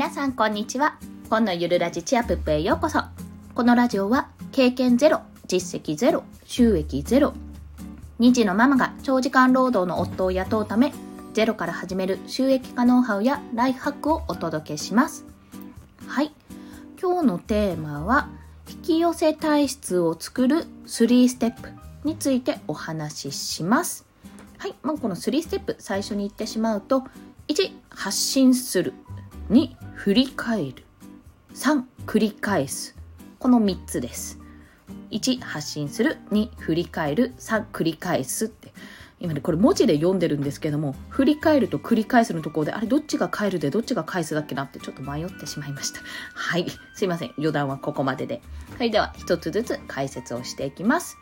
皆さんこんにちは。今のゆるラジチアプップへようこそ。このラジオは経験ゼロ実績ゼロ収益ゼロ。2児のママが長時間労働の夫を雇うためゼロから始める収益化ノウハウやライフハックをお届けします。はい。今日のテーマは引き寄せ体質を作る3ステップについてお話しします。はい、まあ、この3ステップ最初に言ってしまうと1発信する2振り返る。3繰り返す。この3つです。1発信する。2振り返る。3繰り返すって。今ねこれ文字で読んでるんですけども振り返ると繰り返すのところであれどっちが返るでどっちが返すだっけなってちょっと迷ってしまいました。はい。すいません。余談はここまでで。はいでは一つずつ解説をしていきます。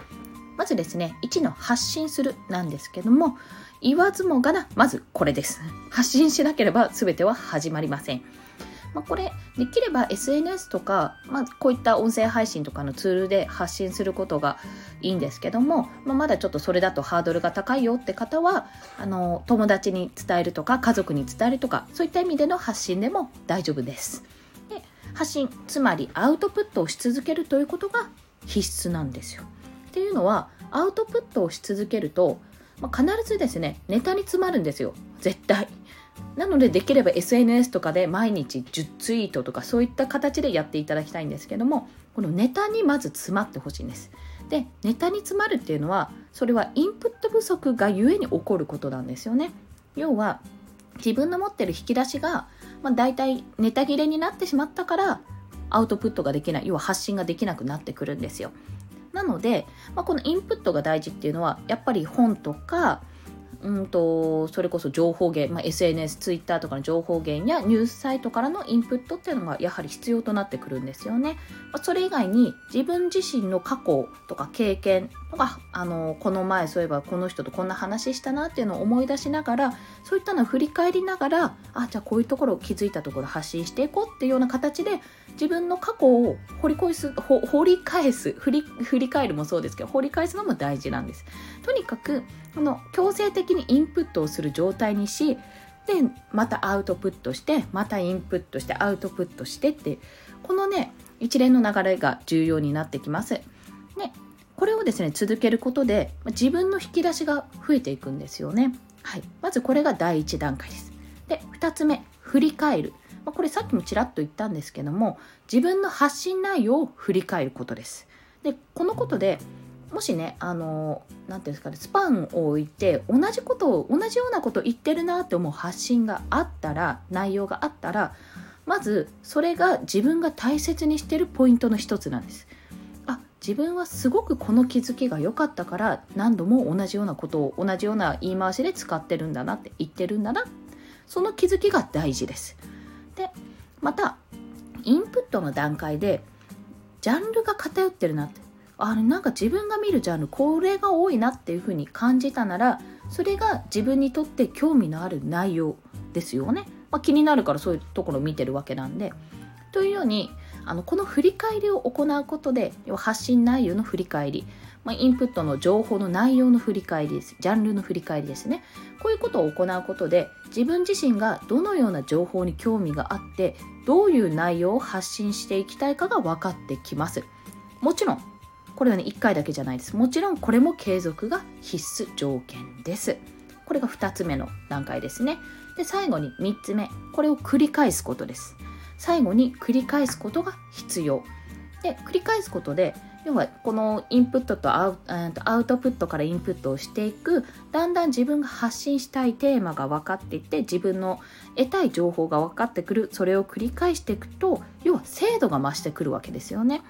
まずですね1の発信するなんですけども言わずもがな、まずこれです。発信しなければ全ては始まりません。まあ、これ、できれば SNS とか、まあ、こういった音声配信とかのツールで発信することがいいんですけども、まあ、まだちょっとそれだとハードルが高いよって方は、あの、友達に伝えるとか、家族に伝えるとか、そういった意味での発信でも大丈夫です。で発信、つまりアウトプットをし続けるということが必須なんですよ。っていうのは、アウトプットをし続けると、まあ、必ずですねネタに詰まるんですよ絶対なのでできれば SNS とかで毎日10ツイートとかそういった形でやっていただきたいんですけどもこのネタにまず詰まってほしいんです。でネタに詰まるっていうのはそれはインプット不足がゆえに起こることなんですよね。要は自分の持ってる引き出しが、まあ、大体ネタ切れになってしまったからアウトプットができない。要は発信ができなくなってくるんですよ。なので、まあ、このインプットが大事っていうのはやっぱり本とかうんとそれこそ情報源、まあ、SNS、Twitter とかの情報源やニュースサイトからのインプットっていうのがやはり必要となってくるんですよね。まあ、それ以外に自分自身の過去とか経験とかあのこの前そういえばこの人とこんな話したなっていうのを思い出しながらそういったのを振り返りながらあじゃあこういうところを気づいたところ発信していこうっていうような形で自分の過去を掘り返す掘り返す振り振り返るもそうですけど掘り返すのも大事なんです。とにかくこの強制的にインプットをする状態にしでまたアウトプットしてまたインプットしてアウトプットしてってこのね一連の流れが重要になってきます。ね、これをですね続けることで自分の引き出しが増えていくんですよね。はい、まずこれが第1段階です。で2つ目振り返る。まこれさっきもちらっと言ったんですけども自分の発信内容を振り返ることです。でこのことでもしねあの何ていうんですかねスパンを置いて同じことを同じようなことを言ってるなって思う発信があったら内容があったらまずそれが自分が大切にしてるポイントの一つなんです。あ自分はすごくこの気づきが良かったから何度も同じようなことを同じような言い回しで使ってるんだなって言ってるんだなその気づきが大事です。でまたインプットの段階でジャンルが偏ってるなってあれなんか自分が見るジャンルこれが多いなっていうふうに感じたならそれが自分にとって興味のある内容ですよね、まあ、気になるからそういうところを見てるわけなんで。というようにあのこの振り返りを行うことで要は発信内容の振り返り、まあ、インプットの情報の内容の振り返りですジャンルの振り返りですね。こういうことを行うことで自分自身がどのような情報に興味があってどういう内容を発信していきたいかが分かってきます。もちろんこれはね1回だけじゃないです。もちろんこれも継続が必須条件です。これが2つ目の段階ですね。で最後に3つ目。これを繰り返すことです。最後に繰り返すことが必要。で繰り返すことで要はこのインプットとアウアウトプットからインプットをしていくだんだん自分が発信したいテーマが分かっていって自分の得たい情報が分かってくる。それを繰り返していくと要は精度が増してくるわけですよね。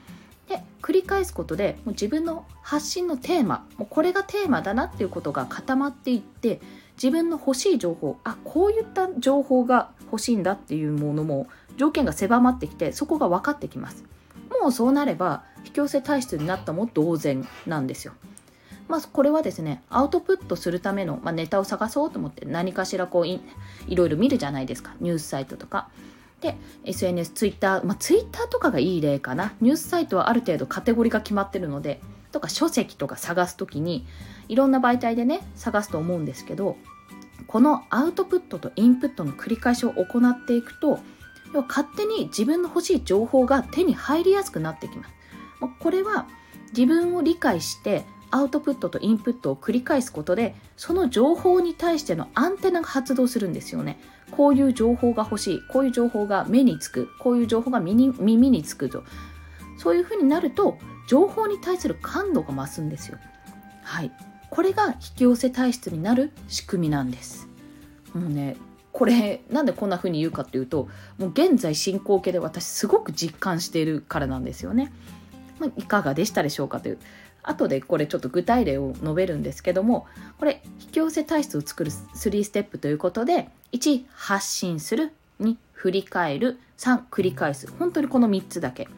で繰り返すことでもう自分の発信のテーマもうこれがテーマだなっていうことが固まっていって自分の欲しい情報あこういった情報が欲しいんだっていうものも条件が狭まってきてそこが分かってきます。もうそうなれば引き寄せ体質になったも同然なんですよ。まあ、これはですねアウトプットするための、まあ、ネタを探そうと思って何かしらこういいろいろ見るじゃないですか。ニュースサイトとか。で SNS、ツイッター、まあ、ツイッターとかがいい例かな。ニュースサイトはある程度カテゴリーが決まってるので、とか書籍とか探すときに、いろんな媒体でね、探すと思うんですけど、このアウトプットとインプットの繰り返しを行っていくと、要は勝手に自分の欲しい情報が手に入りやすくなってきますこれは自分を理解してアウトプットとインプットを繰り返すことでその情報に対してのアンテナが発動するんですよね。こういう情報が欲しいこういう情報が目につくこういう情報が耳につくと。そういうふうになると情報に対する感度が増すんですよ。はい。これが引き寄せ体質になる仕組みなんです。もうねこれなんでこんな風に言うかっていうともう現在進行形で私すごく実感しているからなんですよね、まあ、いかがでしたでしょうかという。後でこれちょっと具体例を述べるんですけどもこれ引き寄せ体質を作る3ステップということで1発信する2振り返る3繰り返す。本当にこの3つだけ。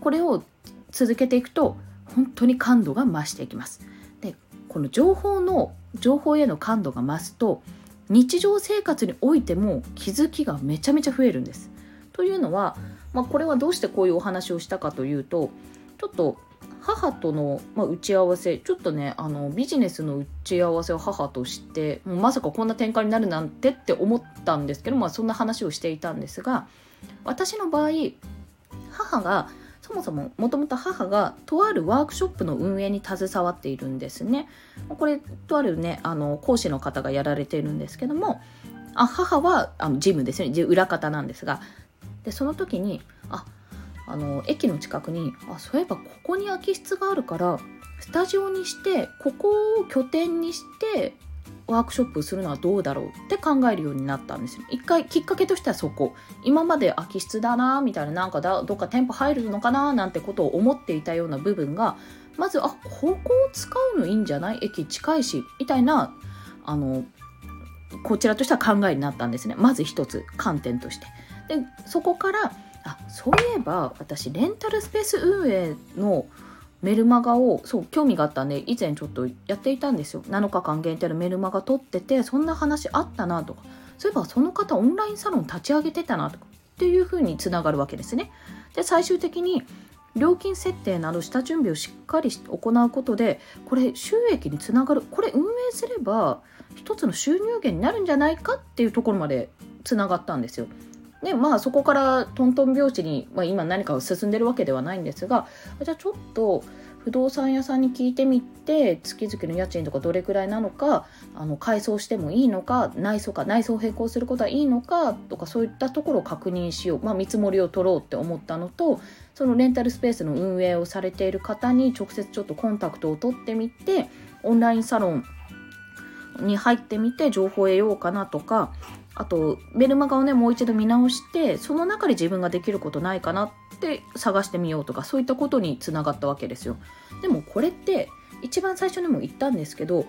これを続けていくと本当に感度が増していきます。でこの情報の情報への感度が増すと日常生活においても気づきがめちゃめちゃ増えるんです。というのは、まあ、これはどうしてこういうお話をしたかというとちょっと母との、まあ、打ち合わせちょっとねあのビジネスの打ち合わせを母としてもうまさかこんな展開になるなんてって思ったんですけど、まあ、そんな話をしていたんですが私の場合母がそもそももともと母がとあるワークショップの運営に携わっているんですね。これとあるねあの講師の方がやられているんですけどもあ母はあのジムですね裏方なんですがでその時にああの駅の近くにあそういえばここに空き室があるからスタジオにしてここを拠点にしてワークショップするのはどうだろうって考えるようになったんですよ。一回きっかけとしてはそこ。今まで空き室だなみたいななんかだどっか店舗入るのかななんてことを思っていたような部分がまずあここを使うのいいんじゃない？駅近いしみたいなあのこちらとしては考えになったんですね。まず一つ観点として。でそこからあそういえば私レンタルスペース運営のメルマガをそう興味があったんで以前ちょっとやっていたんですよ。7日間限定のメルマガ撮っててそんな話あったなとか。そういえばその方オンラインサロン立ち上げてたなとか。っていうふうにつながるわけですね。で最終的に料金設定など下準備をしっかり行うことでこれ収益につながる。これ運営すれば一つの収入源になるんじゃないかっていうところまでつながったんですよ。でまあそこからトントン拍子に、まあ、今何かを進んでるわけではないんですがじゃあちょっと不動産屋さんに聞いてみて月々の家賃とかどれくらいなのかあの改装してもいいのか内装か内装を並行することはいいのかとかそういったところを確認しよう、まあ、見積もりを取ろうって思ったのとそのレンタルスペースの運営をされている方に直接ちょっとコンタクトを取ってみてオンラインサロンに入ってみて情報を得ようかなとかあとメルマガをねもう一度見直してその中で自分ができることないかなって探してみようとかそういったことにつながったわけですよでもこれって一番最初にも言ったんですけど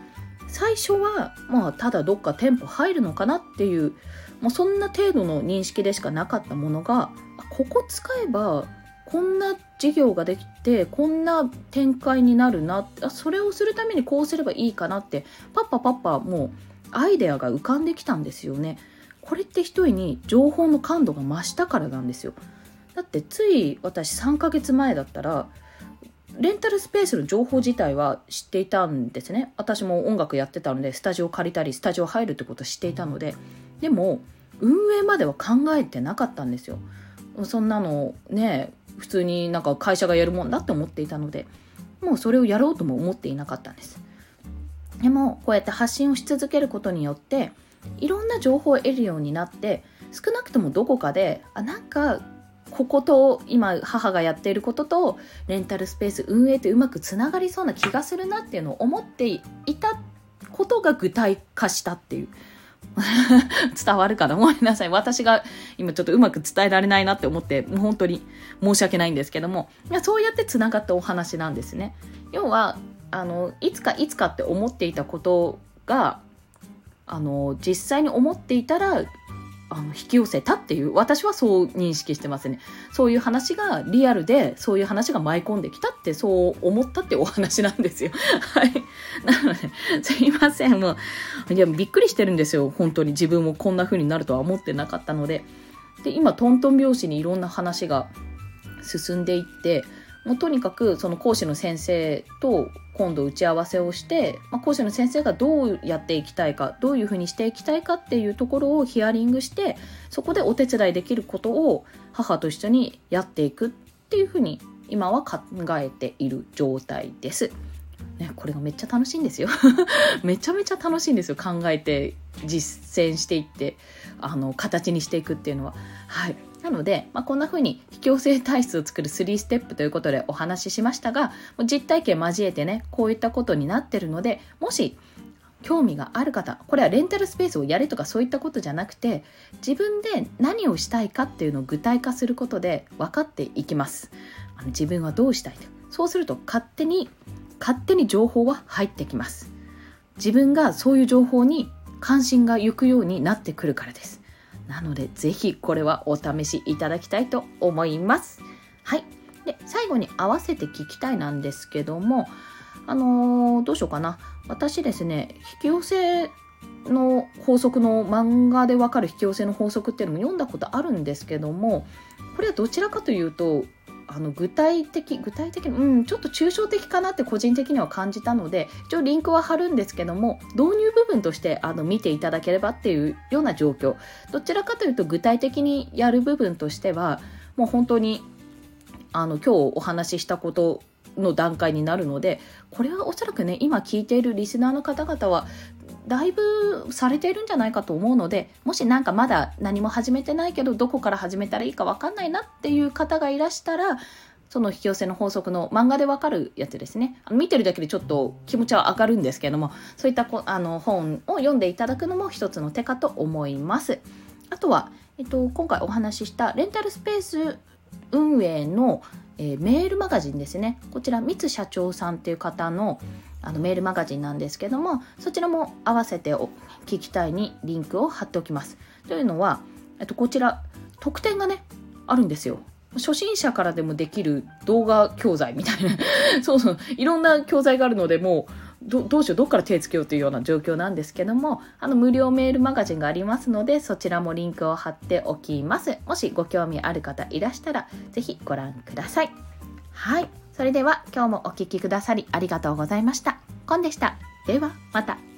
最初はまあただどっか店舗入るのかなっていうもうそんな程度の認識でしかなかったものがここ使えばこんな事業ができてこんな展開になるなそれをするためにこうすればいいかなってパッパパッパもうアイデアが浮かんできたんですよね。これって一重に情報の感度が増したからなんですよ。だってつい私3ヶ月前だったらレンタルスペースの情報自体は知っていたんですね。私も音楽やってたのでスタジオ借りたりスタジオ入るってことを知っていたので。でも運営までは考えてなかったんですよ。そんなのね普通になんか会社がやるもんだって思っていたので。もうそれをやろうとも思っていなかったんです。でもこうやって発信をし続けることによっていろんな情報を得るようになって少なくともどこかであなんかここと今母がやっていることとレンタルスペース運営ってうまくつながりそうな気がするなっていうのを思っていたことが具体化したっていう。伝わるかな？ごめんなさい。私が今ちょっとうまく伝えられないなって思ってもう本当に申し訳ないんですけども。そうやってつながったお話なんですね。要はあのいつかいつかって思っていたことがあの実際に思っていたらあの引き寄せたっていう私はそう認識してますね。そういう話がリアルでそういう話が舞い込んできたってそう思ったってお話なんですよ。はい。なのですいません。もういやびっくりしてるんですよ。本当に。自分もこんな風になるとは思ってなかったので。で今トントン拍子にいろんな話が進んでいってもうとにかくその講師の先生と今度打ち合わせをして、まあ、講師の先生がどうやっていきたいかどういうふうにしていきたいかっていうところをヒアリングしてそこでお手伝いできることを母と一緒にやっていくっていうふうに今は考えている状態です。ね、これがめっちゃ楽しいんですよ。めちゃめちゃ楽しいんですよ。考えて実践していってあの形にしていくっていうのは。はい。なので、まあ、こんな風に引き寄せ体質を作る3ステップということでお話ししましたが実体験交えてねこういったことになってるのでもし興味がある方これはレンタルスペースをやれとかそういったことじゃなくて自分で何をしたいかっていうのを具体化することで分かっていきます。あの自分はどうしたいと。そうすると勝手に勝手に情報は入ってきます。自分がそういう情報に関心が行くようになってくるからです。なのでぜひこれはお試しいただきたいと思います。はい。で最後に合わせて聞きたいなんですけどもあのー、どうしようかな。私ですね引き寄せの法則の漫画でわかる引き寄せの法則っていうのも読んだことあるんですけどもこれはどちらかというとあの具体的具体的うんちょっと抽象的かなって個人的には感じたので一応リンクは貼るんですけども導入部分としてあの見ていただければっていうような状況。どちらかというと具体的にやる部分としてはもう本当にあの今日お話ししたことの段階になるのでこれはおそらくね今聞いているリスナーの方々はだいぶされているんじゃないかと思うのでもし何かまだ何も始めてないけどどこから始めたらいいか分かんないなっていう方がいらしたらその引き寄せの法則の漫画でわかるやつですね。見てるだけでちょっと気持ちは上がるんですけどもそういったこあの本を読んでいただくのも一つの手かと思います。あとは、えっと、今回お話ししたレンタルスペース運営の、えー、メールマガジンですね。こちら三津社長さんっていう方のあのメールマガジンなんですけどもそちらも合わせてお聞きたいにリンクを貼っておきます。というのは、えっと、こちら特典がねあるんですよ。初心者からでもできる動画教材みたいな。そうそう。いろんな教材があるのでもうどどうしようどっから手つけようというような状況なんですけどもあの無料メールマガジンがありますのでそちらもリンクを貼っておきます。もしご興味ある方いらしたら是非ご覧ください。はい。それでは今日もお聴きくださりありがとうございました。コンでした。ではまた。